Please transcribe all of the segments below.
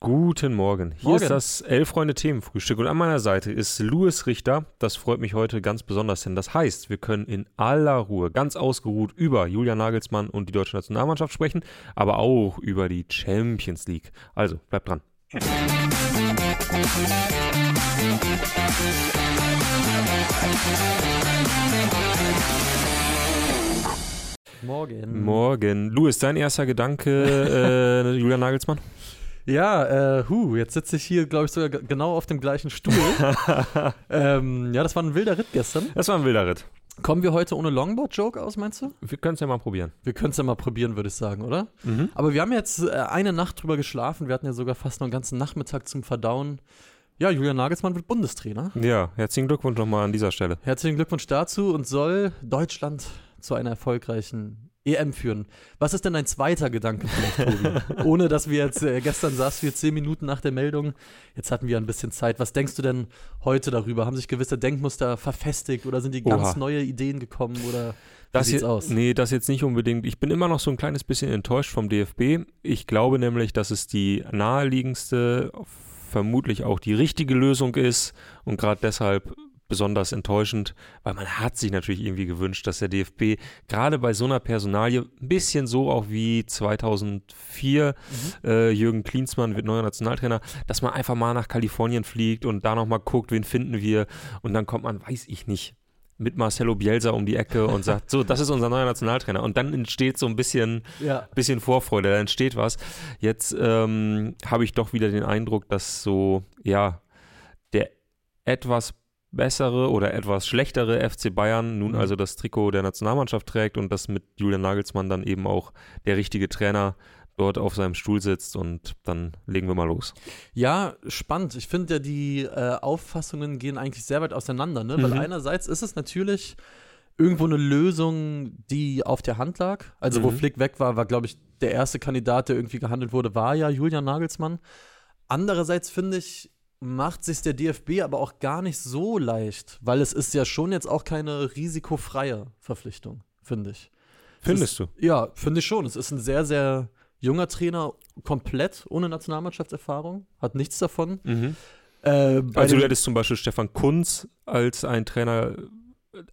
Guten Morgen. Hier Morgen. ist das Elf-Freunde-Themenfrühstück und an meiner Seite ist Louis Richter. Das freut mich heute ganz besonders, denn das heißt, wir können in aller Ruhe, ganz ausgeruht über Julian Nagelsmann und die deutsche Nationalmannschaft sprechen, aber auch über die Champions League. Also, bleibt dran. Morgen. Morgen. Louis, dein erster Gedanke, äh, Julian Nagelsmann? Ja, äh, hu, jetzt sitze ich hier, glaube ich, sogar genau auf dem gleichen Stuhl. ähm, ja, das war ein wilder Ritt gestern. Das war ein wilder Ritt. Kommen wir heute ohne Longboard-Joke aus, meinst du? Wir können es ja mal probieren. Wir können es ja mal probieren, würde ich sagen, oder? Mhm. Aber wir haben jetzt äh, eine Nacht drüber geschlafen. Wir hatten ja sogar fast noch einen ganzen Nachmittag zum Verdauen. Ja, Julian Nagelsmann wird Bundestrainer. Ja, herzlichen Glückwunsch nochmal an dieser Stelle. Herzlichen Glückwunsch dazu und soll Deutschland zu einer erfolgreichen EM führen. Was ist denn dein zweiter Gedanke vielleicht, Tobi? Ohne dass wir jetzt, äh, gestern saßen wir zehn Minuten nach der Meldung, jetzt hatten wir ein bisschen Zeit. Was denkst du denn heute darüber? Haben sich gewisse Denkmuster verfestigt oder sind die ganz Oha. neue Ideen gekommen oder Das wie sieht's je- aus? Nee, das jetzt nicht unbedingt. Ich bin immer noch so ein kleines bisschen enttäuscht vom DFB. Ich glaube nämlich, dass es die naheliegendste, vermutlich auch die richtige Lösung ist und gerade deshalb besonders enttäuschend, weil man hat sich natürlich irgendwie gewünscht, dass der DFB gerade bei so einer Personalie ein bisschen so auch wie 2004 Mhm. äh, Jürgen Klinsmann wird neuer Nationaltrainer, dass man einfach mal nach Kalifornien fliegt und da nochmal guckt, wen finden wir und dann kommt man, weiß ich nicht, mit Marcelo Bielsa um die Ecke und sagt, so, das ist unser neuer Nationaltrainer. Und dann entsteht so ein bisschen, Ja. bisschen Vorfreude, da entsteht was. Jetzt ähm, habe ich doch wieder den Eindruck, dass so, ja, der etwas bessere oder etwas schlechtere FC Bayern nun Mhm. also das Trikot der Nationalmannschaft trägt und dass mit Julian Nagelsmann dann eben auch der richtige Trainer dort auf seinem Stuhl sitzt und dann legen wir mal los. Ja, spannend. Ich finde ja, die äh, Auffassungen gehen eigentlich sehr weit auseinander, ne? Weil Mhm. einerseits ist es natürlich irgendwo eine Lösung, die auf der Hand lag. Also, wo Mhm. Flick weg war, war, glaube ich, der erste Kandidat, der irgendwie gehandelt wurde, war ja Julian Nagelsmann. Andererseits finde ich, macht sich der DFB aber auch gar nicht so leicht, weil es ist ja schon jetzt auch keine risikofreie Verpflichtung, finde ich. Findest du? Ja, finde ich schon. Es ist ein sehr, sehr junger Trainer, komplett ohne Nationalmannschaftserfahrung, hat nichts davon. Mhm. Äh, Also du hättest zum Beispiel Stefan Kunz als ein Trainer,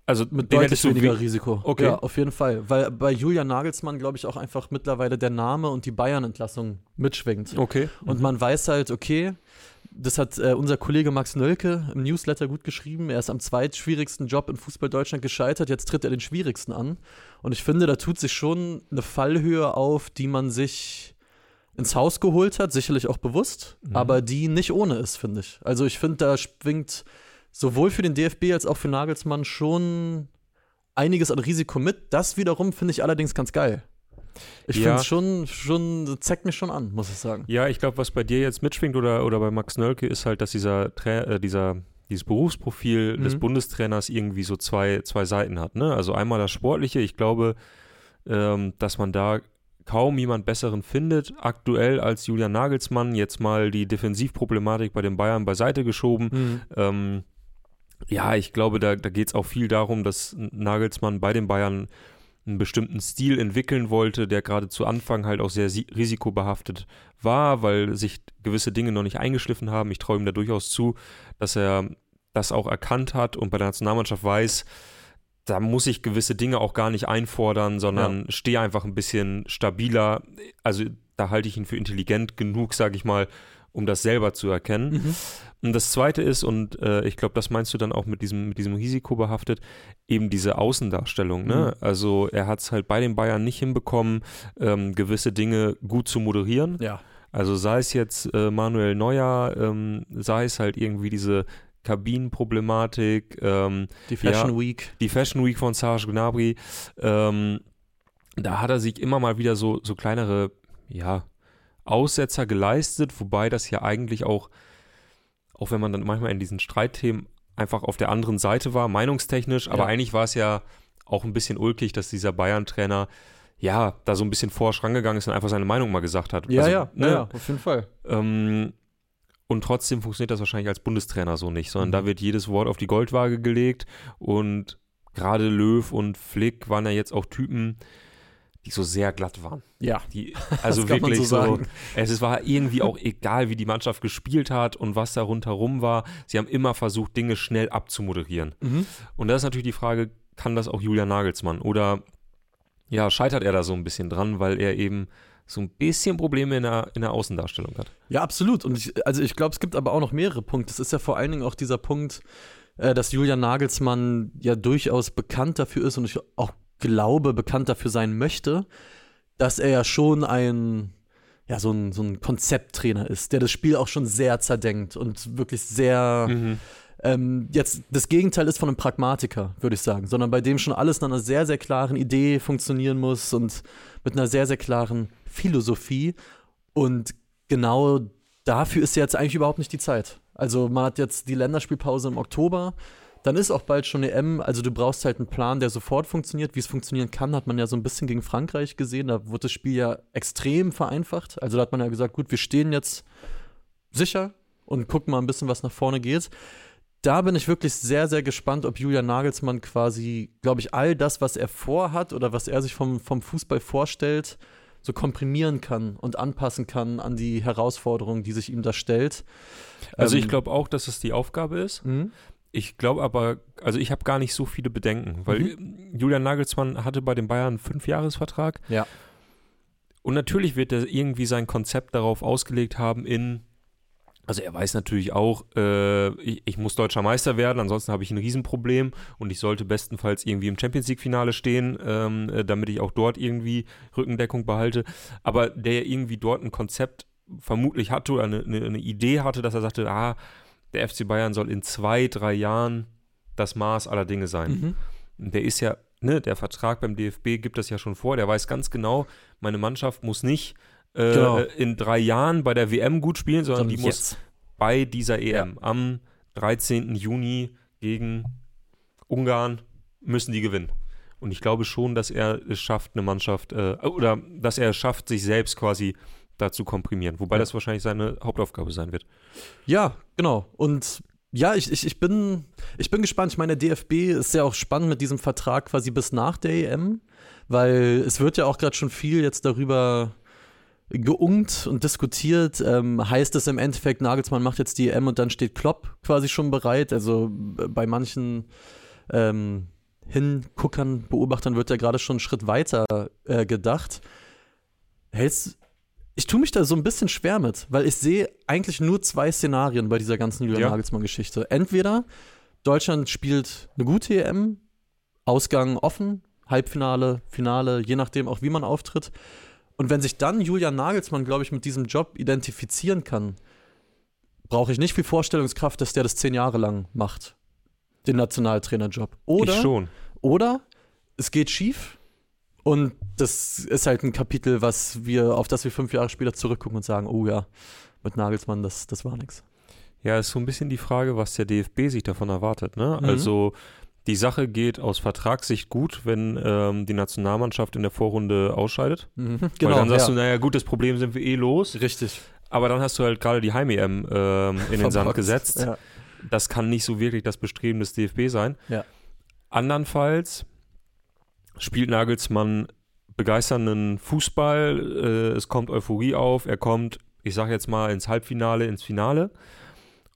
also mit deutlich weniger Risiko. Okay. Ja, auf jeden Fall. Weil bei Julian Nagelsmann, glaube ich, auch einfach mittlerweile der Name und die Bayern-Entlassung mitschwingt. Okay. Und man weiß halt, okay, das hat äh, unser Kollege Max Nölke im Newsletter gut geschrieben. Er ist am zweitschwierigsten Job in Fußball Deutschland gescheitert. Jetzt tritt er den schwierigsten an. Und ich finde, da tut sich schon eine Fallhöhe auf, die man sich ins Haus geholt hat, sicherlich auch bewusst, Mhm. aber die nicht ohne ist, finde ich. Also ich finde, da schwingt sowohl für den DFB als auch für Nagelsmann schon einiges an Risiko mit. Das wiederum finde ich allerdings ganz geil. Ich Ja. finde es schon, schon, zeigt mich schon an, muss ich sagen. Ja, ich glaube, was bei dir jetzt mitschwingt oder, oder bei Max Nölke ist halt, dass dieser, äh, dieser dieses Berufsprofil des Mhm. Bundestrainers irgendwie so zwei, zwei Seiten hat. Ne? Also einmal das Sportliche. Ich glaube, ähm, dass man da kaum jemand Besseren findet, aktuell als Julian Nagelsmann. Jetzt mal die Defensivproblematik bei den Bayern beiseite geschoben. Mhm. Ähm, ja, ich glaube, da, da geht es auch viel darum, dass Nagelsmann bei den Bayern einen bestimmten Stil entwickeln wollte, der gerade zu Anfang halt auch sehr si- risikobehaftet war, weil sich gewisse Dinge noch nicht eingeschliffen haben. Ich traue ihm da durchaus zu, dass er das auch erkannt hat und bei der Nationalmannschaft weiß, da muss ich gewisse Dinge auch gar nicht einfordern, sondern stehe einfach ein bisschen stabiler. Also da halte ich ihn für intelligent genug, sage ich mal, um das selber zu erkennen. Mhm. Und das Zweite ist, und äh, ich glaube, das meinst du dann auch mit diesem, mit diesem Risiko behaftet, eben diese Außendarstellung. Ne? Also er hat es halt bei den Bayern nicht hinbekommen, ähm, gewisse Dinge gut zu moderieren. Ja. Also sei es jetzt äh, Manuel Neuer, ähm, sei es halt irgendwie diese Kabinenproblematik, ähm, Die Fashion Ja. Week. die Fashion Week von Serge Gnabry, ähm, da hat er sich immer mal wieder so, so kleinere, ja, Aussetzer geleistet, wobei das ja eigentlich auch, auch wenn man dann manchmal in diesen Streitthemen einfach auf der anderen Seite war, meinungstechnisch, aber Ja. eigentlich war es ja auch ein bisschen ulkig, dass dieser Bayern-Trainer ja da so ein bisschen forsch rangegangen ist und einfach seine Meinung mal gesagt hat. Ja, Also, ja, ne, ja, ja, auf jeden Fall. ähm, und trotzdem funktioniert das wahrscheinlich als Bundestrainer so nicht, sondern Mhm. da wird jedes Wort auf die Goldwaage gelegt und gerade Löw und Flick waren ja jetzt auch Typen, die so sehr glatt waren. Ja. Die, also wirklich so, so es war irgendwie auch egal, wie die Mannschaft gespielt hat und was da rundherum war. Sie haben immer versucht, Dinge schnell abzumoderieren. Mhm. Und da ist natürlich die Frage, kann das auch Julian Nagelsmann? Oder ja, scheitert er da so ein bisschen dran, weil er eben so ein bisschen Probleme in der, in der Außendarstellung hat. Ja, absolut. Und ich, also ich glaube, es gibt aber auch noch mehrere Punkte. Es ist ja vor allen Dingen auch dieser Punkt, äh, dass Julian Nagelsmann ja durchaus bekannt dafür ist und ich auch glaube, bekannt dafür sein möchte, dass er ja schon ein, ja, so ein, so ein Konzepttrainer ist, der das Spiel auch schon sehr zerdenkt und wirklich sehr. Mhm. Ähm, jetzt das Gegenteil ist von einem Pragmatiker, würde ich sagen, sondern bei dem schon alles nach einer sehr, sehr klaren Idee funktionieren muss und mit einer sehr, sehr klaren Philosophie. Und genau dafür ist jetzt eigentlich überhaupt nicht die Zeit. Also man hat jetzt die Länderspielpause im Oktober. Dann ist auch bald schon EM, also du brauchst halt einen Plan, der sofort funktioniert. Wie es funktionieren kann, hat man ja so ein bisschen gegen Frankreich gesehen. Da wurde das Spiel ja extrem vereinfacht. Also da hat man ja gesagt, gut, wir stehen jetzt sicher und gucken mal ein bisschen, was nach vorne geht. Da bin ich wirklich sehr, sehr gespannt, ob Julian Nagelsmann quasi, glaube ich, all das, was er vorhat oder was er sich vom, vom Fußball vorstellt, so komprimieren kann und anpassen kann an die Herausforderung, die sich ihm da stellt. Also ich ähm, glaube auch, dass es die Aufgabe ist. Mhm. Ich glaube aber, also ich habe gar nicht so viele Bedenken, weil mhm. Julian Nagelsmann hatte bei den Bayern einen Fünfjahresvertrag. Ja. Und natürlich wird er irgendwie sein Konzept darauf ausgelegt haben in, also er weiß natürlich auch, äh, ich, ich, muss deutscher Meister werden, ansonsten habe ich ein Riesenproblem und ich sollte bestenfalls irgendwie im Champions League-Finale stehen, ähm, äh, damit ich auch dort irgendwie Rückendeckung behalte. Aber der irgendwie dort ein Konzept vermutlich hatte oder eine, eine Idee hatte, dass er sagte, ah, der FC Bayern soll in zwei, drei Jahren das Maß aller Dinge sein. Mhm. Der ist ja, ne, der Vertrag beim DFB gibt das ja schon vor, der weiß ganz genau, meine Mannschaft muss nicht äh, genau. in drei Jahren bei der WM gut spielen, sondern die muss bei dieser EM ja. am 13. Juni gegen Ungarn müssen die gewinnen. Und ich glaube schon, dass er es schafft, eine Mannschaft, äh, oder dass er es schafft, sich selbst quasi dazu komprimieren. Wobei ja. das wahrscheinlich seine Hauptaufgabe sein wird. Ja, genau. Und ja, ich, ich, ich, bin, ich bin gespannt. Ich meine, der DFB ist ja auch spannend mit diesem Vertrag quasi bis nach der EM, weil es wird ja auch gerade schon viel jetzt darüber geungt und diskutiert. Ähm, heißt es im Endeffekt, Nagelsmann macht jetzt die EM und dann steht Klopp quasi schon bereit? Also bei manchen ähm, Hinguckern, Beobachtern wird ja gerade schon einen Schritt weiter äh, gedacht. Hältst, ich tue mich da so ein bisschen schwer mit, weil ich sehe eigentlich nur zwei Szenarien bei dieser ganzen Julian ja. Nagelsmann-Geschichte. Entweder Deutschland spielt eine gute EM, Ausgang offen, Halbfinale, Finale, je nachdem auch wie man auftritt. Und wenn sich dann Julian Nagelsmann, glaube ich, mit diesem Job identifizieren kann, brauche ich nicht viel Vorstellungskraft, dass der das zehn Jahre lang macht, den Nationaltrainerjob. Oder, ich schon. Oder es geht schief und das ist halt ein Kapitel, was wir, auf das wir fünf Jahre später zurückgucken und sagen, oh ja, mit Nagelsmann, das, das war nichts. Ja, ist so ein bisschen die Frage, was der DFB sich davon erwartet. Ne? Mhm. Also die Sache geht aus Vertragssicht gut, wenn ähm, die Nationalmannschaft in der Vorrunde ausscheidet. Mhm, genau, Weil dann sagst ja. du, naja, gut, das Problem sind wir eh los. Richtig. Aber dann hast du halt gerade die Heim-EM ähm, in den Sand gesetzt. Ja. Das kann nicht so wirklich das Bestreben des DFB sein. Ja. Andernfalls spielt Nagelsmann begeisternden Fußball, äh, es kommt Euphorie auf, er kommt, ich sage jetzt mal, ins Halbfinale, ins Finale,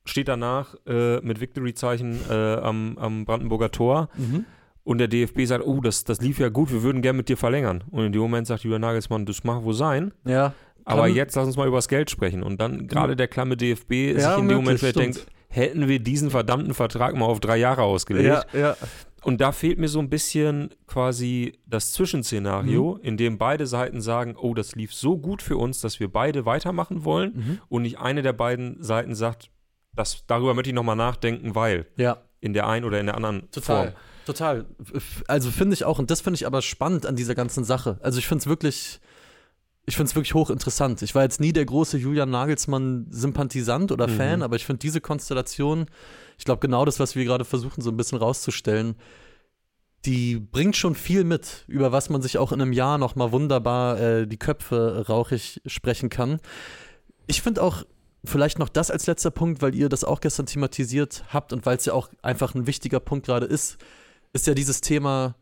steht danach äh, mit Victory-Zeichen äh, am, am, Brandenburger Tor mhm. und der DFB sagt, oh, das, das lief ja gut, wir würden gerne mit dir verlängern. Und in dem Moment sagt Julian Nagelsmann, das mag wohl sein. Ja. Aber jetzt lass uns mal über das Geld sprechen. Und dann gerade der klamme DFB ja, sich in dem Moment vielleicht denkt, hätten wir diesen verdammten Vertrag mal auf drei Jahre ausgelegt. Ja, ja. Und da fehlt mir so ein bisschen quasi das Zwischenszenario, mhm. in dem beide Seiten sagen, oh, das lief so gut für uns, dass wir beide weitermachen wollen mhm. und nicht eine der beiden Seiten sagt, das, darüber möchte ich nochmal nachdenken, weil ja. in der einen oder in der anderen Total. Form. Total. Also finde ich auch, und das finde ich aber spannend an dieser ganzen Sache. Also ich finde es wirklich, ich finde es wirklich hochinteressant. Ich war jetzt nie der große Julian Nagelsmann-Sympathisant oder mhm. Fan, aber ich finde diese Konstellation ich glaube, genau das, was wir gerade versuchen, so ein bisschen rauszustellen, die bringt schon viel mit, über was man sich auch in einem Jahr nochmal wunderbar äh, die Köpfe rauchig sprechen kann. Ich finde auch vielleicht noch das als letzter Punkt, weil ihr das auch gestern thematisiert habt und weil es ja auch einfach ein wichtiger Punkt gerade ist, ist ja dieses Thema,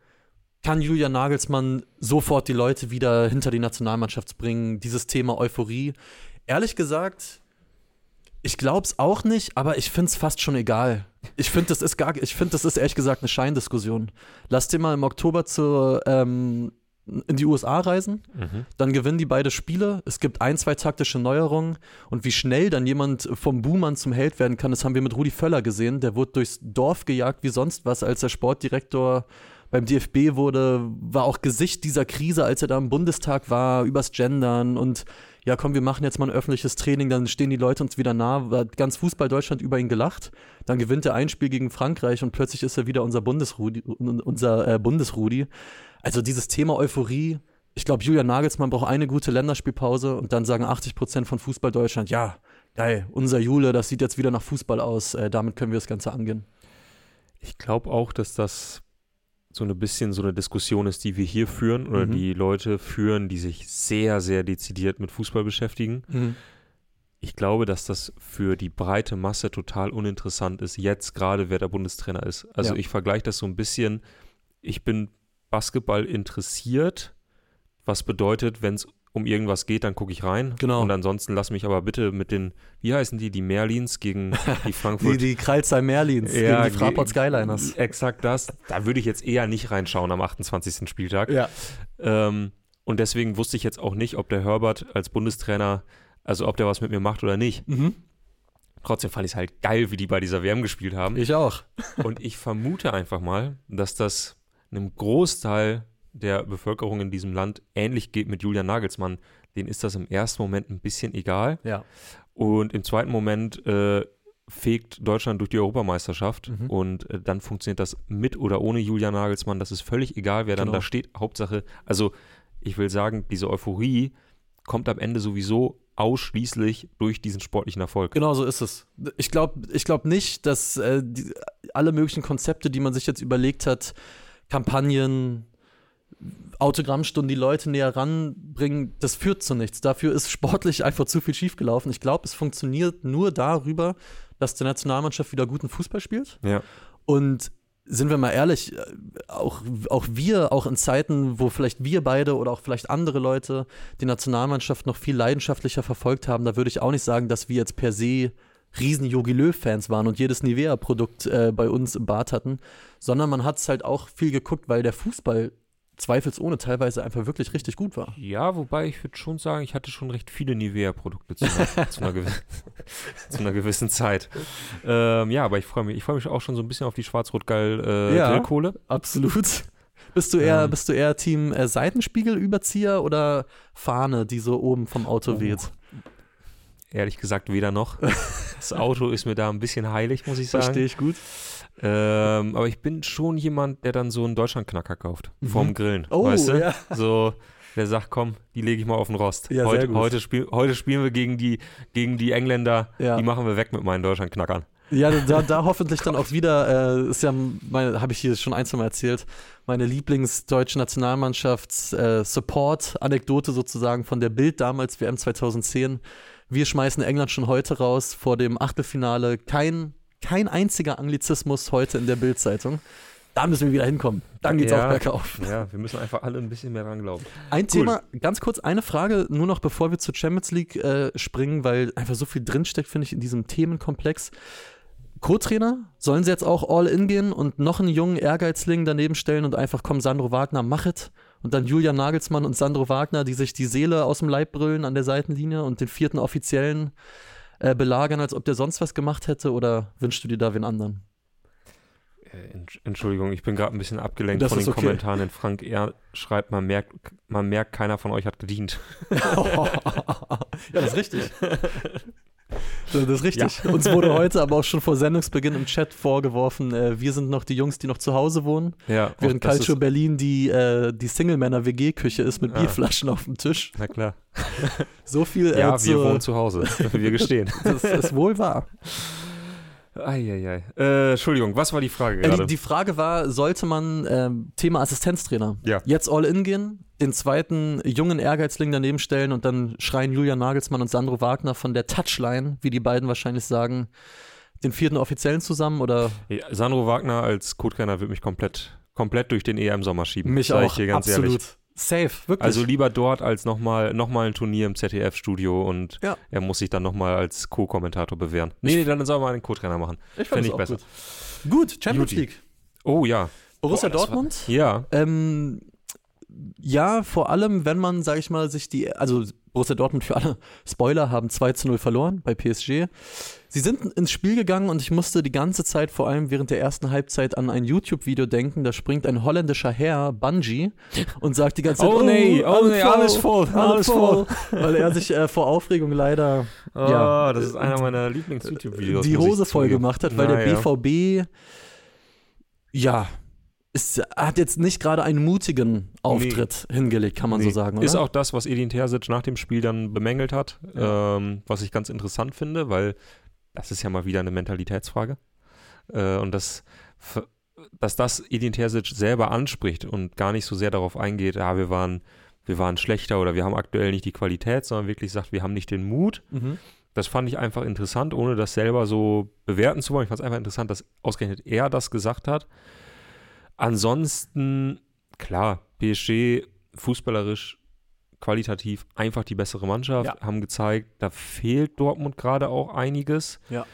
kann Julian Nagelsmann sofort die Leute wieder hinter die Nationalmannschaft bringen, dieses Thema Euphorie. Ehrlich gesagt, ich glaube es auch nicht, aber ich finde es fast schon egal. Ich finde, das ist gar, ich finde, das ist ehrlich gesagt eine Scheindiskussion. Lass dir mal im Oktober zur, ähm, in die USA reisen, Mhm. dann gewinnen die beide Spiele. Es gibt ein, zwei taktische Neuerungen und wie schnell dann jemand vom Buhmann zum Held werden kann, das haben wir mit Rudi Völler gesehen. Der wurde durchs Dorf gejagt wie sonst was, als der Sportdirektor beim DFB wurde, war auch Gesicht dieser Krise, als er da im Bundestag war, übers Gendern und ja, komm, wir machen jetzt mal ein öffentliches Training, dann stehen die Leute uns wieder nah. Hat ganz Fußball Deutschland über ihn gelacht. Dann gewinnt er ein Spiel gegen Frankreich und plötzlich ist er wieder unser Bundesrudi, unser äh, Bundesrudi. Also dieses Thema Euphorie, ich glaube, Julian Nagelsmann braucht eine gute Länderspielpause und dann sagen 80 Prozent von Fußball Deutschland, ja, geil, unser Jule, das sieht jetzt wieder nach Fußball aus, äh, damit können wir das Ganze angehen. Ich glaube auch, dass das so ein bisschen so eine Diskussion ist, die wir hier führen oder Mhm. die Leute führen, die sich sehr, sehr dezidiert mit Fußball beschäftigen. Ich glaube, dass das für die breite Masse total uninteressant ist, jetzt gerade wer der Bundestrainer ist. Also Ja. ich vergleiche das so ein bisschen, ich bin Basketball interessiert, was bedeutet, wenn es um irgendwas geht, dann gucke ich rein. Genau. Und ansonsten lass mich aber bitte mit den, wie heißen die, die Merlins gegen die Die, Frankfurt. die Kreilsheim Merlins Ja, gegen die Fraport Skyliners. Exakt das. Da würde ich jetzt eher nicht reinschauen am 28. Spieltag. Ja. Ähm, und deswegen wusste ich jetzt auch nicht, ob der Herbert als Bundestrainer, also ob der was mit mir macht oder nicht. Mhm. Trotzdem fand ich es halt geil, wie die bei dieser WM gespielt haben. Ich auch. Und ich vermute einfach mal, dass das einem Großteil der Bevölkerung in diesem Land ähnlich geht mit Julian Nagelsmann. Denen ist das im ersten Moment ein bisschen egal. Ja. Und im zweiten Moment äh, fegt Deutschland durch die Europameisterschaft. Mhm. Und äh, dann funktioniert das mit oder ohne Julian Nagelsmann. Das ist völlig egal, wer dann Genau. da steht. Hauptsache, also ich will sagen, diese Euphorie kommt am Ende sowieso ausschließlich durch diesen sportlichen Erfolg. Genau so ist es. Ich glaube ich glaub nicht, dass äh, die, alle möglichen Konzepte, die man sich jetzt überlegt hat, Kampagnen, Autogrammstunden, die Leute näher ranbringen, das führt zu nichts. Dafür ist sportlich einfach zu viel schiefgelaufen. Ich glaube, es funktioniert nur darüber, dass die Nationalmannschaft wieder guten Fußball spielt. Ja. Und sind wir mal ehrlich, äh, auch, auch wir, auch in Zeiten, wo vielleicht wir beide oder auch vielleicht andere Leute die Nationalmannschaft noch viel leidenschaftlicher verfolgt haben, da würde ich auch nicht sagen, dass wir jetzt per se riesen Jogi Löw-Fans waren und jedes Nivea-Produkt äh, bei uns im Bad hatten, sondern man hat es halt auch viel geguckt, weil der Fußball zweifelsohne teilweise einfach wirklich richtig gut war. Ja, wobei ich würde schon sagen, ich hatte schon recht viele Nivea-Produkte zu, einer- zu, zu einer gewissen Zeit. Ähm, ja, aber ich freue mich, ich freue mich auch schon so ein bisschen auf die schwarz-rot-geil äh, Ja. Grillkohle. Absolut. Bist du eher, Ähm. bist du eher Team äh, Seitenspiegelüberzieher oder Fahne, die so oben vom Auto Oh. weht? Ehrlich gesagt, weder noch. Das Auto ist mir da ein bisschen heilig, muss ich sagen. Verstehe ich gut. Ähm, aber ich bin schon jemand, der dann so einen Deutschlandknacker kauft. Mhm. Vorm Grillen. Oh, weißt du? ja. So, der sagt, komm, die lege ich mal auf den Rost. Ja, heute, heute, spiel, heute spielen wir gegen die, gegen die Engländer. Ja. Die machen wir weg mit meinen Deutschlandknackern. Ja, da, da hoffentlich dann auch wieder, äh, ist ja, habe ich hier schon ein, zwei Mal erzählt, meine Lieblingsdeutsche Nationalmannschafts äh, sozusagen von der Bild damals, WM 2010. Wir schmeißen England schon heute raus vor dem Achtelfinale. Kein, kein einziger Anglizismus heute in der Bild-Zeitung. Da müssen wir wieder hinkommen. Dann geht's Ja. auch bergauf. Ja, wir müssen einfach alle ein bisschen mehr dran glauben. Ein Cool. Thema, ganz kurz, eine Frage, nur noch bevor wir zur Champions League äh, springen, weil einfach so viel drinsteckt, finde ich, in diesem Themenkomplex. Co-Trainer, sollen sie jetzt auch all in gehen und noch einen jungen Ehrgeizling daneben stellen und einfach komm, Sandro Wagner, machet. Und dann Julian Nagelsmann und Sandro Wagner, die sich die Seele aus dem Leib brüllen an der Seitenlinie und den vierten Offiziellen äh, belagern, als ob der sonst was gemacht hätte? Oder wünschst du dir da wen anderen? Äh, Entsch- Entschuldigung, ich bin gerade ein bisschen abgelenkt Das von den okay. Kommentaren. Denn Frank R. schreibt, man merkt, man merkt, keiner von euch hat gedient. ja, das ist richtig. Das ist richtig. Uns wurde heute aber auch schon vor Sendungsbeginn im Chat vorgeworfen, äh, wir sind noch die Jungs, die noch zu Hause wohnen, Ja, während Calcio Berlin die, äh, die Single-Männer-WG-Küche ist mit Ah. Bierflaschen auf dem Tisch. Na klar. So viel äh, Ja, wir wohnen zu Hause. wir gestehen. Das ist wohl wahr. Eieiei. Äh, Entschuldigung, was war die Frage Äh, gerade? die, die Frage war, sollte man ähm, Thema Assistenztrainer Ja. jetzt all in gehen, den zweiten jungen Ehrgeizling daneben stellen und dann schreien Julian Nagelsmann und Sandro Wagner von der Touchline, wie die beiden wahrscheinlich sagen, den vierten Offiziellen zusammen oder Ja, Sandro Wagner als Co-Trainer wird mich komplett, komplett durch den EM-Sommer schieben. Mich auch, absolut. ehrlich. Safe, wirklich. Also lieber dort als nochmal noch mal ein Turnier im ZDF-Studio und Ja. er muss sich dann nochmal als Co-Kommentator bewähren. Nee, nee, dann soll mal einen Co-Trainer machen. ich find es ich auch besser. Gut. gut, Champions Juti. League. Oh ja. Borussia Boah, das war- Dortmund. Ja. Ähm, ja, vor allem, wenn man, sag ich mal, sich die, also Borussia Dortmund für alle Spoiler haben 2 zu 0 verloren bei PSG. Sie sind ins Spiel gegangen und ich musste die ganze Zeit, vor allem während der ersten Halbzeit, an ein YouTube-Video denken. Da springt ein holländischer Herr, Bungee, und sagt die ganze Zeit: Oh nee, oh nee, alles voll, alles voll. Weil er sich äh, vor Aufregung leider Oh, Ja. das ist einer meiner Lieblings-YouTube-Videos. die Hose voll gemacht hat, weil Na der ja. BVB, ja, ist, hat jetzt nicht gerade einen mutigen Auftritt hingelegt, kann man so Nee. sagen. Oder? Ist auch das, was Edin Terzic nach dem Spiel dann bemängelt hat, Ja. ähm, was ich ganz interessant finde, weil das ist ja mal wieder eine Mentalitätsfrage. Äh, und das, dass das Edin Terzic selber anspricht und gar nicht so sehr darauf eingeht, ja, wir waren, wir waren schlechter oder wir haben aktuell nicht die Qualität, sondern wirklich sagt, wir haben nicht den Mut. Mhm. Das fand ich einfach interessant, ohne das selber so bewerten zu wollen. Ich fand es einfach interessant, dass ausgerechnet er das gesagt hat. Ansonsten, klar, PSG fußballerisch, qualitativ einfach die bessere Mannschaft, Ja. haben gezeigt, da fehlt Dortmund gerade auch einiges. Ja.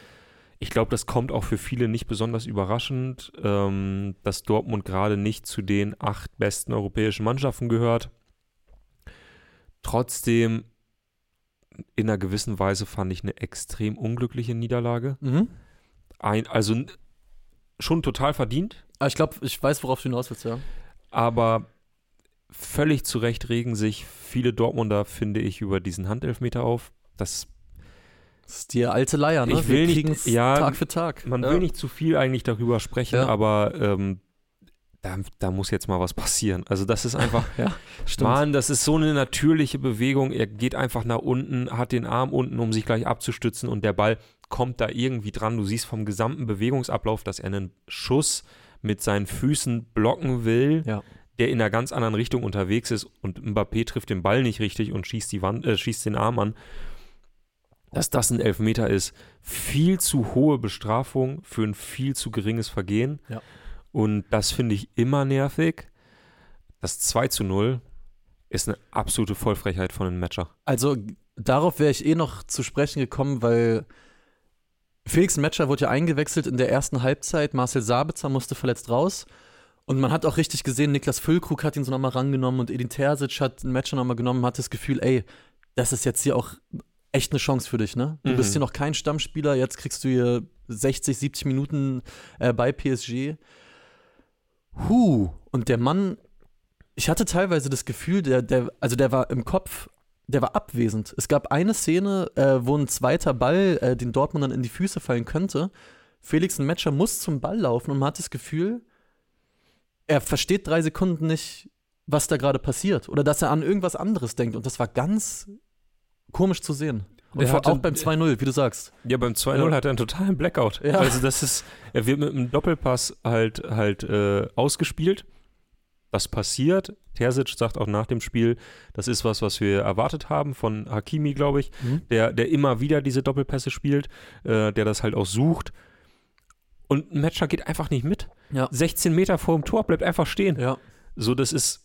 Ich glaube, das kommt auch für viele nicht besonders überraschend, ähm, dass Dortmund gerade nicht zu den acht besten europäischen Mannschaften gehört. Trotzdem, in einer gewissen Weise fand ich eine extrem unglückliche Niederlage. Mhm. Ein, also schon total verdient, Aber ich glaube, ich weiß, worauf du hinaus willst, ja. aber völlig zu Recht regen sich viele Dortmunder, finde ich, über diesen Handelfmeter auf. Das, Das ist die alte Leier, ne? Ich will Wir nicht- ja, Tag für Tag. man ja. will nicht zu viel eigentlich darüber sprechen, Ja. aber ähm, da, da muss jetzt mal was passieren. Also das ist einfach, Ja. Mann, das ist so eine natürliche Bewegung. Er geht einfach nach unten, hat den Arm unten, um sich gleich abzustützen und der Ball kommt da irgendwie dran. Du siehst vom gesamten Bewegungsablauf, dass er einen Schuss mit seinen Füßen blocken will, Ja. der in einer ganz anderen Richtung unterwegs ist und Mbappé trifft den Ball nicht richtig und schießt, die Wand, äh, schießt den Arm an. Dass das ein Elfmeter ist, viel zu hohe Bestrafung für ein viel zu geringes Vergehen. Ja. Und das finde ich immer nervig. Das 2 zu 0 ist eine absolute Vollfrechheit von einem Matcher. Also darauf wäre ich eh noch zu sprechen gekommen, weil Felix Metscher wurde ja eingewechselt in der ersten Halbzeit. Marcel Sabitzer musste verletzt raus. Und man hat auch richtig gesehen, Niklas Füllkrug hat ihn so nochmal rangenommen und Edin Terzic hat den Matcher nochmal genommen, hat das Gefühl, ey, das ist jetzt hier auch echt eine Chance für dich, ne? Du Mhm. bist hier noch kein Stammspieler, jetzt kriegst du hier 60, 70 Minuten äh, bei PSG. Huh, und der Mann, ich hatte teilweise das Gefühl, der, der, also der war im Kopf, der war abwesend. Es gab eine Szene, äh, wo ein zweiter Ball äh, den Dortmundern in die Füße fallen könnte. Felix ein Matcher muss zum Ball laufen und man hat das Gefühl, er versteht drei Sekunden nicht, was da gerade passiert. Oder dass er an irgendwas anderes denkt. Und das war ganz komisch zu sehen. Und hatte- auch beim 2-0, wie du sagst. Ja, beim 2-0 Ja. hat er einen totalen Blackout. Ja. Also das ist, er wird mit einem Doppelpass halt, halt äh, ausgespielt. Das passiert. Terzic sagt auch nach dem Spiel, das ist was, was wir erwartet haben von Hakimi, glaube ich, Mhm. der, der immer wieder diese Doppelpässe spielt, äh, der das halt auch sucht. Und ein Matcher geht einfach nicht mit. Ja. 16 Meter vor dem Tor bleibt einfach stehen. Ja. So, das ist,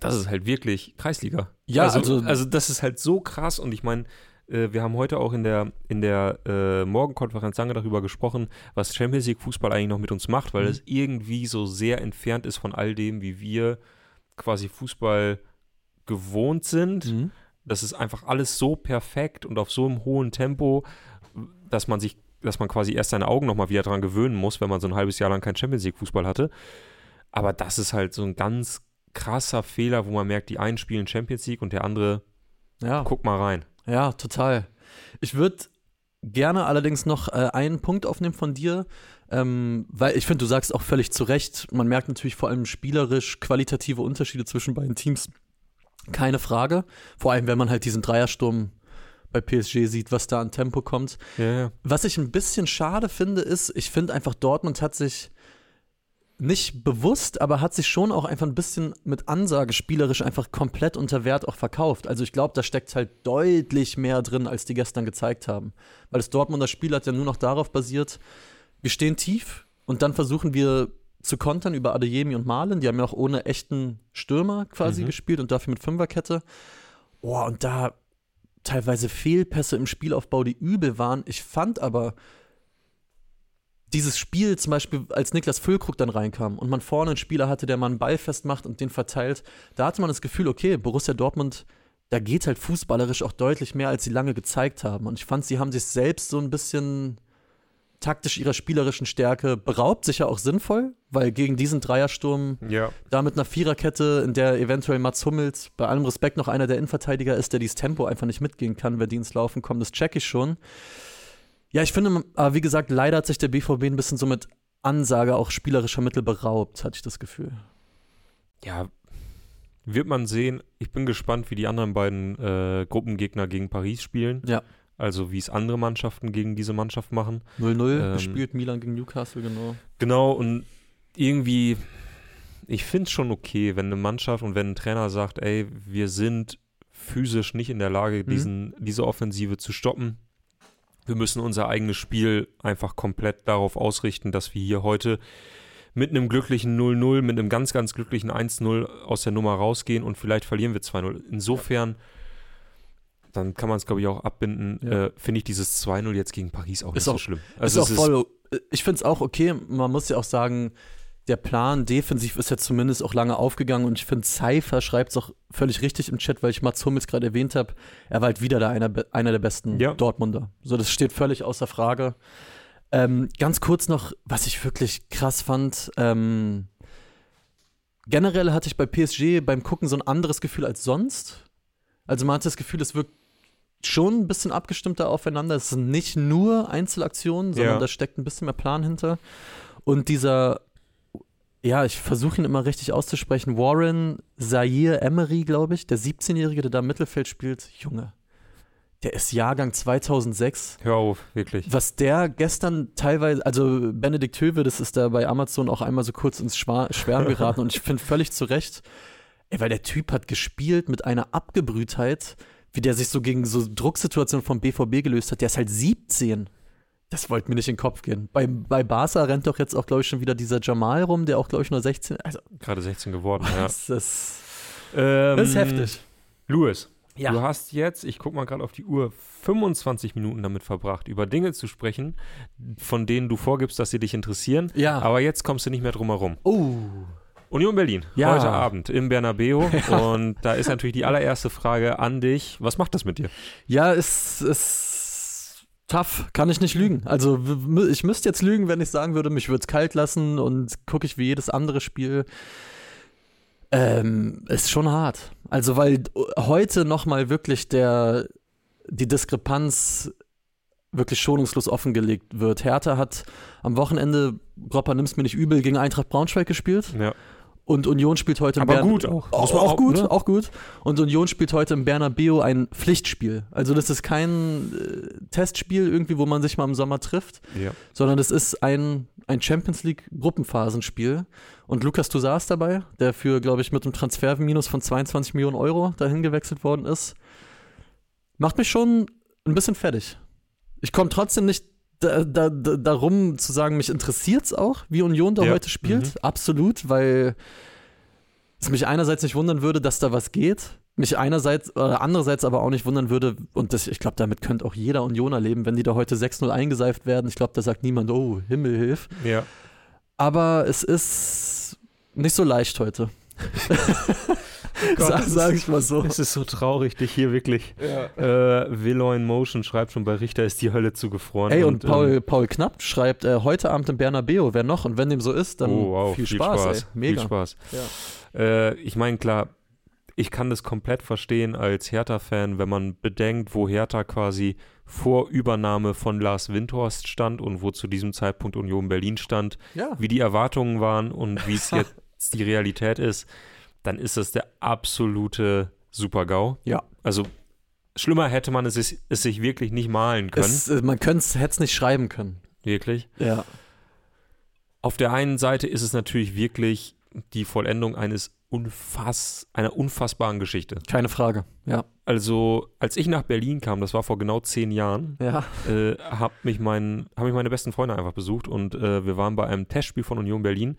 das ist halt wirklich Kreisliga. Ja, also, also- also das ist halt so krass und ich meine, äh, wir haben heute auch in der, in der äh, Morgenkonferenz lange darüber gesprochen, was Champions League Fußball eigentlich noch mit uns macht, weil Mhm. es irgendwie so sehr entfernt ist von all dem, wie wir quasi Fußball gewohnt sind. Mhm. Das ist einfach alles so perfekt und auf so einem hohen Tempo, dass man sich, dass man quasi erst seine Augen nochmal wieder dran gewöhnen muss, wenn man so ein halbes Jahr lang kein Champions League Fußball hatte. Aber das ist halt so ein ganz krasser Fehler, wo man merkt, die einen spielen Champions League und der andere, Ja. guck mal rein. Ja, total. Ich würde gerne allerdings noch äh, einen Punkt aufnehmen von dir, ähm, weil ich finde, du sagst auch völlig zu Recht, man merkt natürlich vor allem spielerisch qualitative Unterschiede zwischen beiden Teams. Keine Frage. Vor allem, wenn man halt diesen Dreiersturm bei PSG sieht, was da an Tempo kommt. Ja, ja. Was ich ein bisschen schade finde, ist, ich finde einfach, Dortmund hat sich nicht bewusst, aber hat sich schon auch einfach ein bisschen mit Ansage spielerisch einfach komplett unter Wert auch verkauft. Also ich glaube, da steckt halt deutlich mehr drin, als die gestern gezeigt haben. Weil das Dortmunder Spiel hat ja nur noch darauf basiert, wir stehen tief und dann versuchen wir zu kontern über Adeyemi und Malen. Die haben ja auch ohne echten Stürmer quasi Mhm. gespielt und dafür mit Fünferkette. Boah, und da teilweise Fehlpässe im Spielaufbau, die übel waren. Ich fand aber dieses Spiel zum Beispiel, als Niklas Füllkrug dann reinkam und man vorne einen Spieler hatte, der mal einen Ball festmacht und den verteilt, da hatte man das Gefühl, okay, Borussia Dortmund, da geht halt fußballerisch auch deutlich mehr, als sie lange gezeigt haben. Und ich fand, sie haben sich selbst so ein bisschen taktisch ihrer spielerischen Stärke beraubt, sicher auch sinnvoll, weil gegen diesen Dreiersturm Ja. da mit einer Viererkette, in der eventuell Mats Hummels bei allem Respekt noch einer der Innenverteidiger ist, der dieses Tempo einfach nicht mitgehen kann, wenn die ins Laufen kommen, das check ich schon. Ja, ich finde, aber wie gesagt, leider hat sich der BVB ein bisschen so mit Ansage auch spielerischer Mittel beraubt, hatte ich das Gefühl. Ja, wird man sehen. Ich bin gespannt, wie die anderen beiden äh, Gruppengegner gegen Paris spielen. Ja. Also wie es andere Mannschaften gegen diese Mannschaft machen. 0-0 Ähm, gespielt, Milan gegen Newcastle, genau. Genau, und irgendwie, ich finde es schon okay, wenn eine Mannschaft und wenn ein Trainer sagt, ey, wir sind physisch nicht in der Lage, Mhm. diesen, diese Offensive zu stoppen. Wir müssen unser eigenes Spiel einfach komplett darauf ausrichten, dass wir hier heute mit einem glücklichen 0-0, mit einem ganz, ganz glücklichen 1-0 aus der Nummer rausgehen und vielleicht verlieren wir 2-0. Insofern, dann kann man es, glaube ich, auch abbinden, Ja. äh, finde ich dieses 2-0 jetzt gegen Paris auch Ist nicht auch- so schlimm. ist Also auch es voll, ich finde es auch okay. Man muss ja auch sagen, der Plan defensiv ist ja zumindest auch lange aufgegangen und ich finde, Cypher schreibt es auch völlig richtig im Chat, weil ich Mats Hummels gerade erwähnt habe. Er war halt wieder da einer, einer der besten Ja. Dortmunder. So, das steht völlig außer Frage. Ähm, ganz kurz noch, was ich wirklich krass fand. Ähm, generell hatte ich bei PSG beim Gucken so ein anderes Gefühl als sonst. Also man hat das Gefühl, es wirkt schon ein bisschen abgestimmter aufeinander. Es sind nicht nur Einzelaktionen, sondern Ja. da steckt ein bisschen mehr Plan hinter. Und dieser, ja, ich versuche ihn immer richtig auszusprechen, Warren Zaire Emery, glaube ich, der 17-Jährige, der da im Mittelfeld spielt, Junge, der ist Jahrgang 2006. Hör auf, wirklich. Was der gestern teilweise, also Benedikt Höwe, das ist da bei Amazon auch einmal so kurz ins Schwa Schwärmen geraten und ich finde völlig zu Recht, ey, weil der Typ hat gespielt mit einer Abgebrühtheit, wie der sich so gegen so Drucksituationen vom BVB gelöst hat. Der ist halt 17. Das wollte mir nicht in den Kopf gehen. Bei, bei Barca rennt doch jetzt auch, glaube ich, schon wieder dieser Jamal rum, der auch, glaube ich, nur 16. Also, Gerade 16 geworden, ja. das, ist, Ähm, das ist heftig. Louis, Ja. du hast jetzt, ich guck mal gerade auf die Uhr, 25 Minuten damit verbracht, über Dinge zu sprechen, von denen du vorgibst, dass sie dich interessieren. Ja. Aber jetzt kommst du nicht mehr drum herum. oh. Union Berlin, Ja. heute Abend im Bernabeu. Und da ist natürlich die allererste Frage an dich. Was macht das mit dir? Ja, es ist tough, kann ich nicht lügen. Also ich müsste jetzt lügen, wenn ich sagen würde, mich würde es kalt lassen und gucke ich wie jedes andere Spiel. Ähm, ist schon hart. Also weil heute nochmal wirklich der, die Diskrepanz wirklich schonungslos offengelegt wird. Hertha hat am Wochenende, Gropper nimm's mir nicht übel, gegen Eintracht Braunschweig gespielt. Ja. Und Union spielt heute im Aber Bern- gut auch. Auch, auch auch, gut, ne? auch gut. Und Union spielt heute im Bernabeu ein Pflichtspiel. Also das ist kein äh, Testspiel irgendwie, wo man sich mal im Sommer trifft, Ja. sondern das ist ein, ein Champions League Gruppenphasenspiel. Und Lukas Toussaint ist dabei, der für, glaube ich, mit einem Transferminus von 22 Millionen Euro dahin gewechselt worden ist. Macht mich schon ein bisschen fertig. Ich komme trotzdem nicht da, da, da, darum zu sagen, mich interessiert es auch, wie Union da Ja. heute spielt. Mhm. Absolut, weil es mich einerseits nicht wundern würde, dass da was geht. Mich einerseits, oder andererseits aber auch nicht wundern würde, und das, ich glaube, damit könnte auch jeder Unioner leben, wenn die da heute 6-0 eingeseift werden. Ich glaube, da sagt niemand, oh, Himmel hilf. ja. Aber es ist nicht so leicht heute. Gott, Sag, ich mal so. Es ist so traurig, dich hier wirklich. Äh, Willow in Motion schreibt schon bei Richter ist die Hölle zugefroren. Ey, und, Paul, ähm, Paul Knapp schreibt, äh, heute Abend im Bernabeo, wer noch? Und wenn dem so ist, dann oh, wow, viel, Spaß, Ey. Mega. Viel Spaß. Ja. Äh, ich meine, klar, ich kann das komplett verstehen als Hertha-Fan, wenn man bedenkt, wo Hertha quasi vor Übernahme von Lars Windhorst stand und wo zu diesem Zeitpunkt Union Berlin stand, Ja. wie die Erwartungen waren und wie es jetzt die Realität ist, dann ist das der absolute Super-GAU. Ja. Also schlimmer hätte man es, sich- es sich wirklich nicht malen können. Es, äh, man hätte es nicht schreiben können. wirklich. Ja. Auf der einen Seite ist es natürlich wirklich die Vollendung eines unfass, einer unfassbaren Geschichte. Keine Frage, ja. Also, als ich nach Berlin kam, das war vor genau zehn Jahren, Ja. äh, haben mich, mein, hab mich meine besten Freunde einfach besucht und äh, wir waren bei einem Testspiel von Union Berlin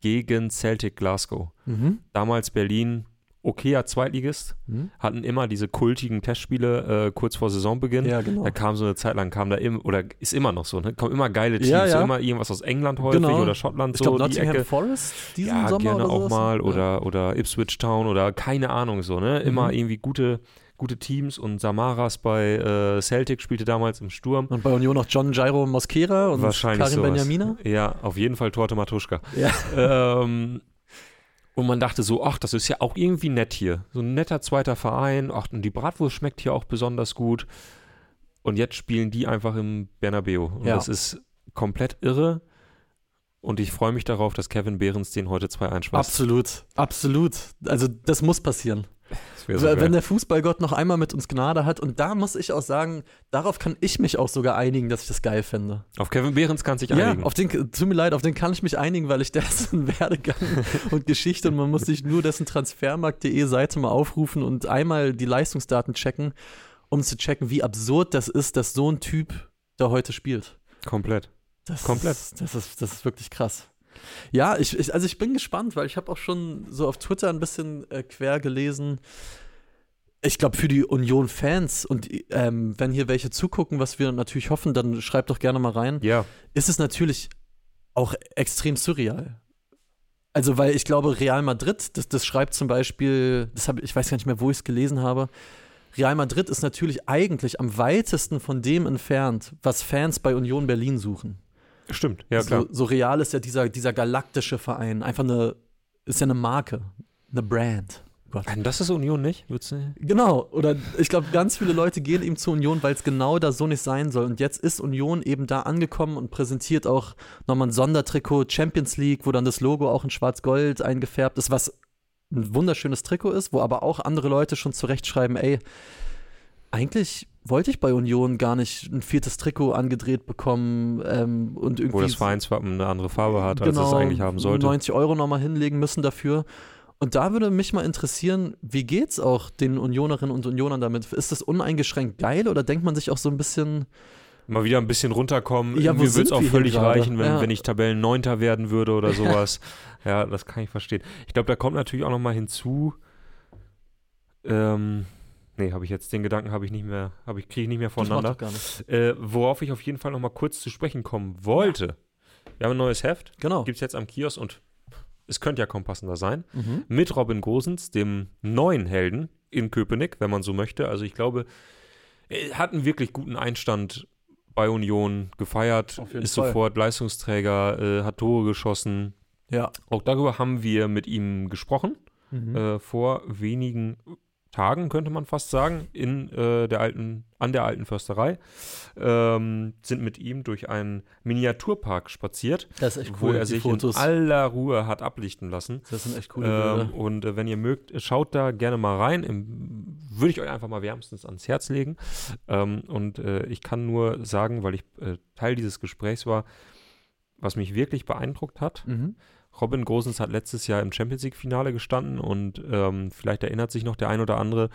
gegen Celtic Glasgow. Mhm. Damals Berlin, okayer Zweitligist, Mhm. hatten immer diese kultigen Testspiele äh, kurz vor Saisonbeginn. Ja, genau. Da kam so eine Zeit lang, kam da immer, oder ist immer noch so, ne? Kommen immer geile Teams, Ja, so ja. immer irgendwas aus England häufig Genau. oder Schottland, Ich so glaube, die Ecke. Forest diesen Ja, Sommer gerne oder auch sowas. mal oder, oder Ipswich Town oder keine Ahnung so, ne? Immer Mhm. irgendwie gute, gute Teams und Samaras bei äh, Celtic spielte damals im Sturm. Und bei Union noch John Gyro Mosquera und Wahrscheinlich Karim sowas. Benjamina. Ja, auf jeden Fall Torte Matuschka. Ja. ähm, und man dachte so, ach, das ist ja auch irgendwie nett hier. So ein netter zweiter Verein. Ach, und die Bratwurst schmeckt hier auch besonders gut. Und jetzt spielen die einfach im Bernabeu. Und Ja. das ist komplett irre. Und ich freue mich darauf, dass Kevin Behrens den heute 2 einschweißt. Absolut, absolut. Also das muss passieren. So Wenn geil. der Fußballgott noch einmal mit uns Gnade hat, und da muss ich auch sagen, darauf kann ich mich auch sogar einigen, dass ich das geil fände. Auf Kevin Behrens kann sich Ja, einigen. auf den, tut mir leid, auf den kann ich mich einigen, weil ich dessen Werdegang und Geschichte und man muss sich nur dessen transfermarkt.de Seite mal aufrufen und einmal die Leistungsdaten checken, um zu checken, wie absurd das ist, dass so ein Typ da heute spielt. Komplett. Das Komplett. Ist, das, ist, das ist wirklich krass. Ja, ich, ich, also ich bin gespannt, weil ich habe auch schon so auf Twitter ein bisschen äh, quer gelesen. Ich glaube, für die Union-Fans und ähm, wenn hier welche zugucken, was wir natürlich hoffen, dann schreibt doch gerne mal rein, Ja, ist es natürlich auch extrem surreal. Also, weil ich glaube, Real Madrid, das, das schreibt zum Beispiel, das hab, ich weiß gar nicht mehr, wo ich es gelesen habe. Real Madrid ist natürlich eigentlich am weitesten von dem entfernt, was Fans bei Union Berlin suchen. Stimmt. Ja, klar. So, so real ist ja dieser, dieser galaktische Verein. Einfach eine, ist ja eine Marke, eine Brand. Gott. Nein, das ist Union nicht, würdest du? Genau, oder ich glaube, ganz viele Leute gehen eben zur Union, weil es genau da so nicht sein soll. Und jetzt ist Union eben da angekommen und präsentiert auch nochmal ein Sondertrikot Champions League, wo dann das Logo auch in Schwarz-Gold eingefärbt ist, was ein wunderschönes Trikot ist, wo aber auch andere Leute schon zurechtschreiben, ey, eigentlich wollte ich bei Union gar nicht ein viertes Trikot angedreht bekommen ähm, und irgendwie Wo das Vereinswappen eine andere Farbe hat, als genau, es eigentlich haben sollte. 90 Euro nochmal hinlegen müssen dafür. Und da würde mich mal interessieren, wie geht's auch den Unionerinnen und Unionern damit? Ist das uneingeschränkt geil oder denkt man sich auch so ein bisschen, Mal wieder ein bisschen runterkommen. Ja, Mir würde es auch völlig reichen, wenn, Ja. wenn ich Tabellenneunter werden würde oder sowas. ja, das kann ich verstehen. Ich glaube, da kommt natürlich auch nochmal hinzu. Ähm, nee, habe ich jetzt den Gedanken, habe ich nicht mehr, habe ich kriege ich nicht mehr das voneinander. doch gar nicht. Äh, worauf ich auf jeden Fall nochmal kurz zu sprechen kommen wollte. Wir haben ein neues Heft, Genau. gibt es jetzt am Kiosk und es könnte ja kaum passender sein. Mhm. Mit Robin Gosens, dem neuen Helden in Köpenick, wenn man so möchte. Also ich glaube, er hat einen wirklich guten Einstand bei Union gefeiert, Auf jeden ist Fall. sofort Leistungsträger, äh, hat Tore geschossen. Ja. Auch darüber haben wir mit ihm gesprochen, Mhm. äh, vor wenigen Tagen, könnte man fast sagen, in äh, der alten, an der alten Försterei. Ähm, sind mit ihm durch einen Miniaturpark spaziert, Das ist echt wo cool, er sich Fotos. in aller Ruhe hat ablichten lassen. das sind echt coole Ähm, Bilder. und äh, wenn ihr mögt, schaut da gerne mal rein. Würde ich euch einfach mal wärmstens ans Herz legen. Ähm, und äh, ich kann nur sagen, weil ich äh, Teil dieses Gesprächs war, was mich wirklich beeindruckt hat. Mhm. Robin Gosens hat letztes Jahr im Champions League-Finale gestanden und ähm, vielleicht erinnert sich noch der ein oder andere,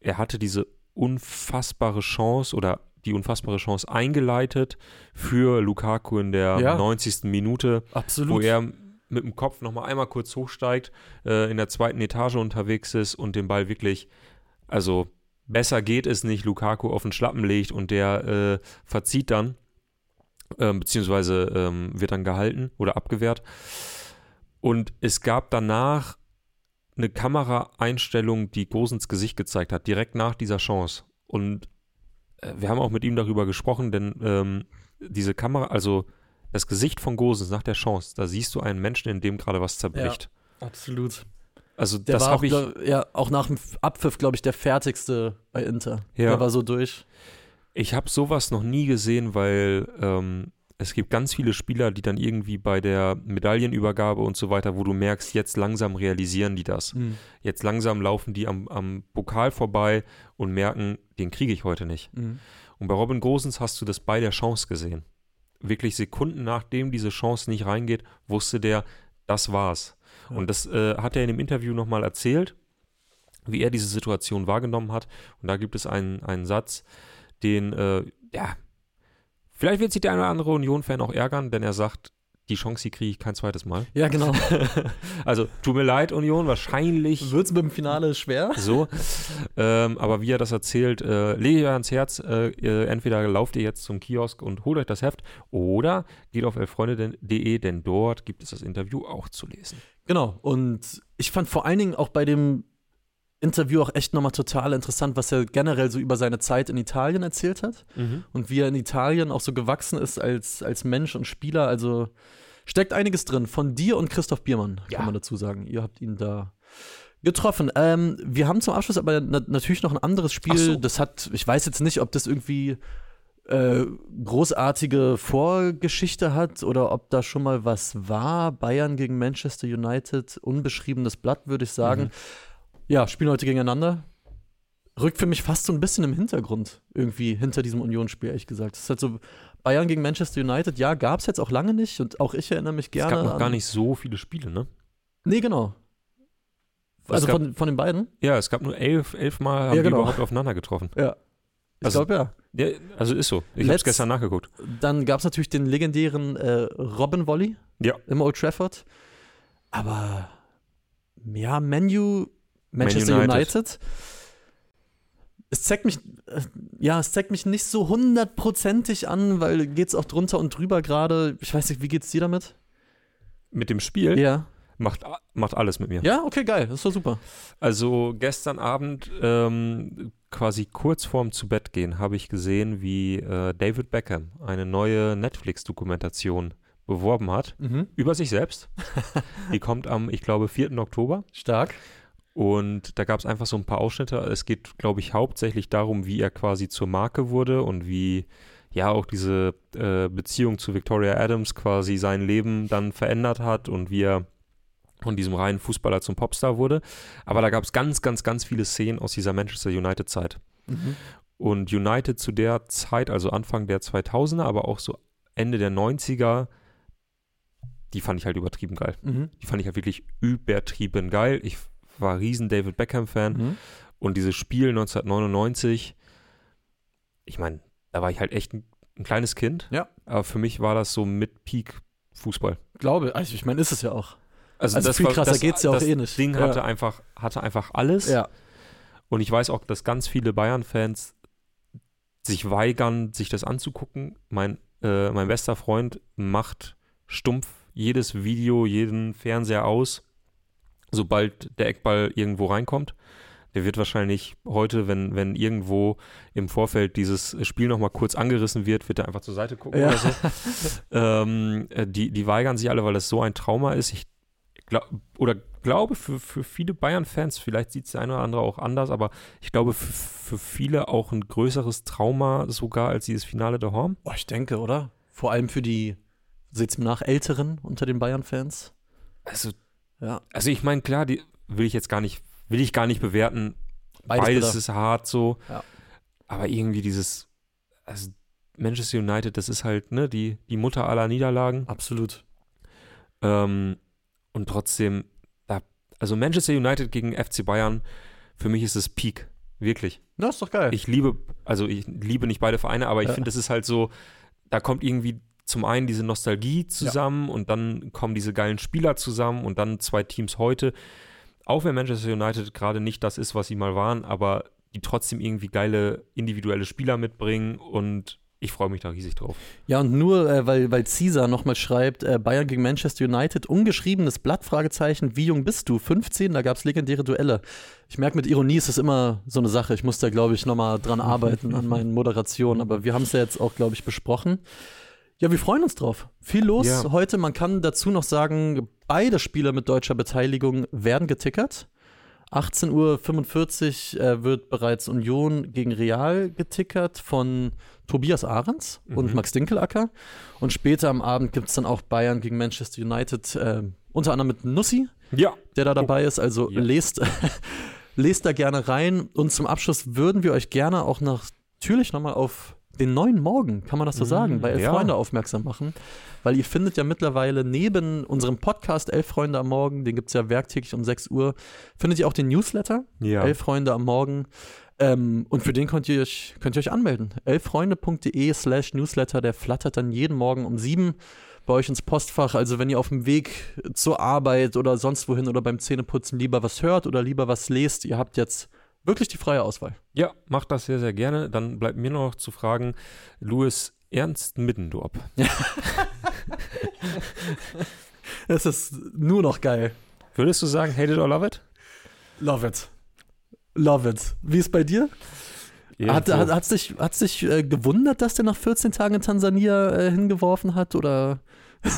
er hatte diese unfassbare Chance oder die unfassbare Chance eingeleitet für Lukaku in der Ja. 90. Minute Absolut. wo er mit dem Kopf nochmal einmal kurz hochsteigt, äh, in der zweiten Etage unterwegs ist und den Ball wirklich, also besser geht es nicht, Lukaku auf den Schlappen legt und der äh, verzieht dann, ähm, beziehungsweise ähm, wird dann gehalten oder abgewehrt. Und es gab danach eine Kameraeinstellung, die Gosens Gesicht gezeigt hat, direkt nach dieser Chance. Und äh, wir haben auch mit ihm darüber gesprochen, denn ähm, diese Kamera, also das Gesicht von Gosens nach der Chance, da siehst du einen Menschen, in dem gerade was zerbricht. Absolut. Also Der das war auch, habe ich, glaub, ja, auch nach dem Abpfiff, glaube ich, der fertigste bei Inter. Ja. Der war so durch. Ich habe sowas noch nie gesehen, weil ähm, es gibt ganz viele Spieler, die dann irgendwie bei der Medaillenübergabe und so weiter, wo du merkst, jetzt langsam realisieren die das. Mhm. Jetzt langsam laufen die am, am Pokal vorbei und merken, den kriege ich heute nicht. Mhm. Und bei Robin Gosens hast du das bei der Chance gesehen. Wirklich Sekunden nachdem diese Chance nicht reingeht, wusste der, das war's. Ja. Und das äh, hat er in dem Interview nochmal erzählt, wie er diese Situation wahrgenommen hat. Und da gibt es einen, einen Satz, den, äh, ja, vielleicht wird sich der eine oder andere Union-Fan auch ärgern, denn er sagt, die Chance, die kriege ich kein zweites Mal. Ja, genau. also, tut mir leid, Union, wahrscheinlich Wird es mit dem Finale schwer? so. ähm, aber wie er das erzählt, äh, lege ich euch ans Herz, äh, entweder lauft ihr jetzt zum Kiosk und holt euch das Heft oder geht auf elfreunde.de, denn dort gibt es das Interview auch zu lesen. Genau. Und ich fand vor allen Dingen auch bei dem Interview auch echt nochmal total interessant, was er generell so über seine Zeit in Italien erzählt hat. und wie er in Italien auch so gewachsen ist als, als Mensch und Spieler. Also steckt einiges drin. Von dir und Christoph Biermann, Ja. kann man dazu sagen. Ihr habt ihn da getroffen. Ähm, wir haben zum Abschluss aber na natürlich noch ein anderes Spiel. So. Das hat, ich weiß jetzt nicht, ob das irgendwie äh, großartige Vorgeschichte hat oder ob da schon mal was war. Bayern gegen Manchester United, unbeschriebenes Blatt, würde ich sagen. Mhm. Ja, spielen heute gegeneinander. Rückt für mich fast so ein bisschen im Hintergrund, irgendwie hinter diesem Unionsspiel, ehrlich gesagt. Es ist halt so Bayern gegen Manchester United, ja, gab es jetzt auch lange nicht und auch ich erinnere mich Es gerne. gab noch gar nicht so viele Spiele, ne? Nee, genau. Es Also gab- von, von den beiden? Ja, es gab nur elf, elf Mal haben Ja, die genau. überhaupt aufeinander getroffen. Ja. Ich Also- glaube ja. Ja, also ist so. Ich habe es gestern nachgeguckt. Dann gab es natürlich den legendären äh, Robin Volley Ja. im Old Trafford. Aber ja, Menu, Manchester Man United. United. Es zeigt mich, äh, ja, es zeigt mich nicht so hundertprozentig an, weil geht's auch drunter und drüber gerade. Ich weiß nicht, wie geht's dir damit? Mit dem Spiel Ja. macht, macht alles mit mir. Ja, okay, geil. Das ist doch super. Also gestern Abend, ähm, quasi kurz vorm zu Bett gehen, habe ich gesehen, wie äh, David Beckham eine neue Netflix-Dokumentation beworben hat über sich selbst. Die kommt am, ich glaube, 4. Oktober. Stark. Und da gab es einfach so ein paar Ausschnitte. Es geht, glaube ich, hauptsächlich darum, wie er quasi zur Marke wurde und wie ja auch diese äh, Beziehung zu Victoria Adams quasi sein Leben dann verändert hat und wie er von diesem reinen Fußballer zum Popstar wurde. Aber da gab es ganz, ganz, ganz viele Szenen aus dieser Manchester United-Zeit. Mhm. Und United zu der Zeit, also Anfang der 2000er, aber auch so Ende der 90er, die fand ich halt übertrieben geil. Mhm. Die fand ich halt wirklich übertrieben geil. Ich war riesen David Beckham-Fan. Mhm. Und dieses Spiel 1999, ich meine, da war ich halt echt ein, ein kleines Kind. Ja. Aber für mich war das so mit Peak Fußball. Glaube, also ich meine, ist es ja auch. Also, Also das viel war- krasser das, geht's ja auch das eh nicht. Ding Ja. hatte, einfach, hatte einfach alles. Ja. Und ich weiß auch, dass ganz viele Bayern-Fans sich weigern, sich das anzugucken. Mein, äh, mein bester Freund macht stumpf jedes Video, jeden Fernseher aus, sobald der Eckball irgendwo reinkommt. Der wird wahrscheinlich heute, wenn, wenn irgendwo im Vorfeld dieses Spiel nochmal kurz angerissen wird, wird er einfach zur Seite gucken Ja. oder so. ähm, äh, die, die weigern sich alle, weil das so ein Trauma ist. Ich glaub, oder glaube, für, für viele Bayern-Fans, vielleicht sieht es der eine oder andere auch anders, aber ich glaube, für, für viele auch ein größeres Trauma sogar als dieses Finale der Horn. Boah, ich denke, oder? Vor allem für die, seht's mir nach, Älteren unter den Bayern-Fans. Also, Ja. also ich meine, klar, die will ich jetzt gar nicht, will ich gar nicht bewerten. Beides Beides, ist hart so. Ja. Aber irgendwie dieses, also Manchester United, das ist halt, ne, die, die Mutter aller Niederlagen. Absolut. Ähm, und trotzdem, da, also Manchester United gegen FC Bayern, für mich ist es Peak. Wirklich. Ja, ist doch geil. Ich liebe, also ich liebe nicht beide Vereine, aber ich Ja. finde, es ist halt so, da kommt irgendwie zum einen diese Nostalgie zusammen und dann kommen diese geilen Spieler zusammen und dann zwei Teams heute. Auch wenn Manchester United gerade nicht das ist, was sie mal waren, aber die trotzdem irgendwie geile individuelle Spieler mitbringen und ich freue mich da riesig drauf. Ja, und nur, äh, weil, weil Caesar nochmal schreibt, äh, Bayern gegen Manchester United, ungeschriebenes Blatt, Fragezeichen, wie jung bist du? 15, da gab es legendäre Duelle. Ich merke, mit Ironie ist es immer so eine Sache. Ich muss da, glaube ich, nochmal dran arbeiten an meinen Moderationen, aber wir haben es ja jetzt auch, glaube ich, besprochen. Ja, wir freuen uns drauf. Viel los Ja. heute. Man kann dazu noch sagen, beide Spiele mit deutscher Beteiligung werden getickert. 18.45 Uhr äh, wird bereits Union gegen Real getickert von Tobias Ahrens und Mhm. Max Dinkelacker. Und später am Abend gibt es dann auch Bayern gegen Manchester United, äh, unter anderem mit Nussi, Ja. der da dabei ist. Also Ja. lest, lest da gerne rein. Und zum Abschluss würden wir euch gerne auch natürlich nochmal auf den neuen Morgen, kann man das so sagen, bei Elf ja. Freunde aufmerksam machen. Weil ihr findet ja mittlerweile neben unserem Podcast Elf Freunde am Morgen, den gibt es ja werktäglich um 6 Uhr, findet ihr auch den Newsletter, Ja. Elf Freunde am Morgen. Ähm, und für den könnt ihr euch, könnt ihr euch anmelden. elffreunde.de slash Newsletter, der flattert dann jeden Morgen um 7 bei euch ins Postfach. Also wenn ihr auf dem Weg zur Arbeit oder sonst wohin oder beim Zähneputzen lieber was hört oder lieber was lest, ihr habt jetzt wirklich die freie Auswahl. Ja, macht das sehr, sehr gerne. Dann bleibt mir noch zu fragen, Louis Ernst Middendorp. Es ist nur noch geil. Würdest du sagen, hate it or love it? Love it. Love it. Wie ist bei dir? Hat, hat, hat's dich, hat's dich äh, gewundert, dass der nach 14 Tagen in Tansania äh, hingeworfen hat? Oder?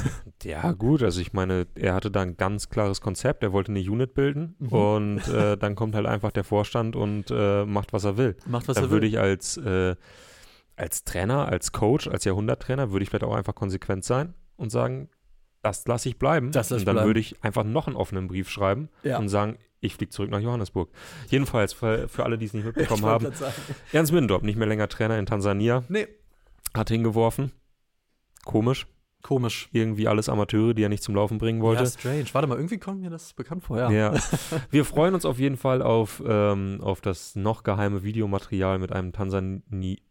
Ja, gut, also ich meine, er hatte da ein ganz klares Konzept, er wollte eine Unit bilden Mhm. und äh, dann kommt halt einfach der Vorstand und äh, macht, was er will. Macht, was da er würde will. ich als, äh, als Trainer, als Coach, als Jahrhunderttrainer, würde ich vielleicht auch einfach konsequent sein und sagen, das lasse ich bleiben. Das lass und dann bleiben. würde ich einfach noch einen offenen Brief schreiben Ja. und sagen, ich fliege zurück nach Johannesburg. Jedenfalls, für, für alle, die es nicht mitbekommen haben. Ernst Middendorp, nicht mehr länger Trainer in Tansania, Nee. hat hingeworfen. Komisch. Komisch. Irgendwie alles Amateure, die er nicht zum Laufen bringen wollte. Ja, strange. Warte mal, irgendwie kommt mir das bekannt vor. Ja. Ja. Wir freuen uns auf jeden Fall auf, ähm, auf das noch geheime Videomaterial mit einem Tansani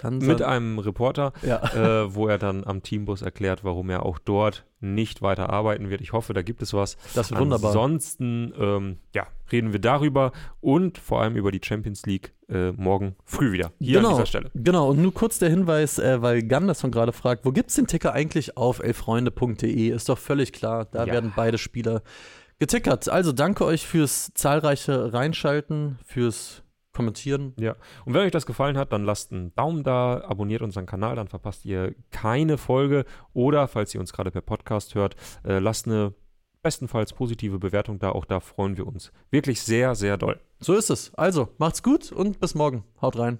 Tansan- mit einem Reporter, ja. äh, wo er dann am Teambus erklärt, warum er auch dort nicht weiter arbeiten wird. Ich hoffe, da gibt es was. Das wird wunderbar. Ansonsten ähm, ja, reden wir darüber und vor allem über die Champions League äh, morgen früh wieder. Hier Genau. an dieser Stelle. Genau, und nur kurz der Hinweis, äh, weil Gun das von gerade fragt, wo gibt's den Ticker eigentlich auf elffreunde.de? Ist doch völlig klar, da Ja. werden beide Spieler getickert. Also danke euch fürs zahlreiche Reinschalten, fürs Kommentieren. Ja, und wenn euch das gefallen hat, dann lasst einen Daumen da, abonniert unseren Kanal, dann verpasst ihr keine Folge. Oder, falls ihr uns gerade per Podcast hört, äh, lasst eine bestenfalls positive Bewertung da. Auch da freuen wir uns wirklich sehr, sehr doll. So ist es. Also, macht's gut und bis morgen. Haut rein.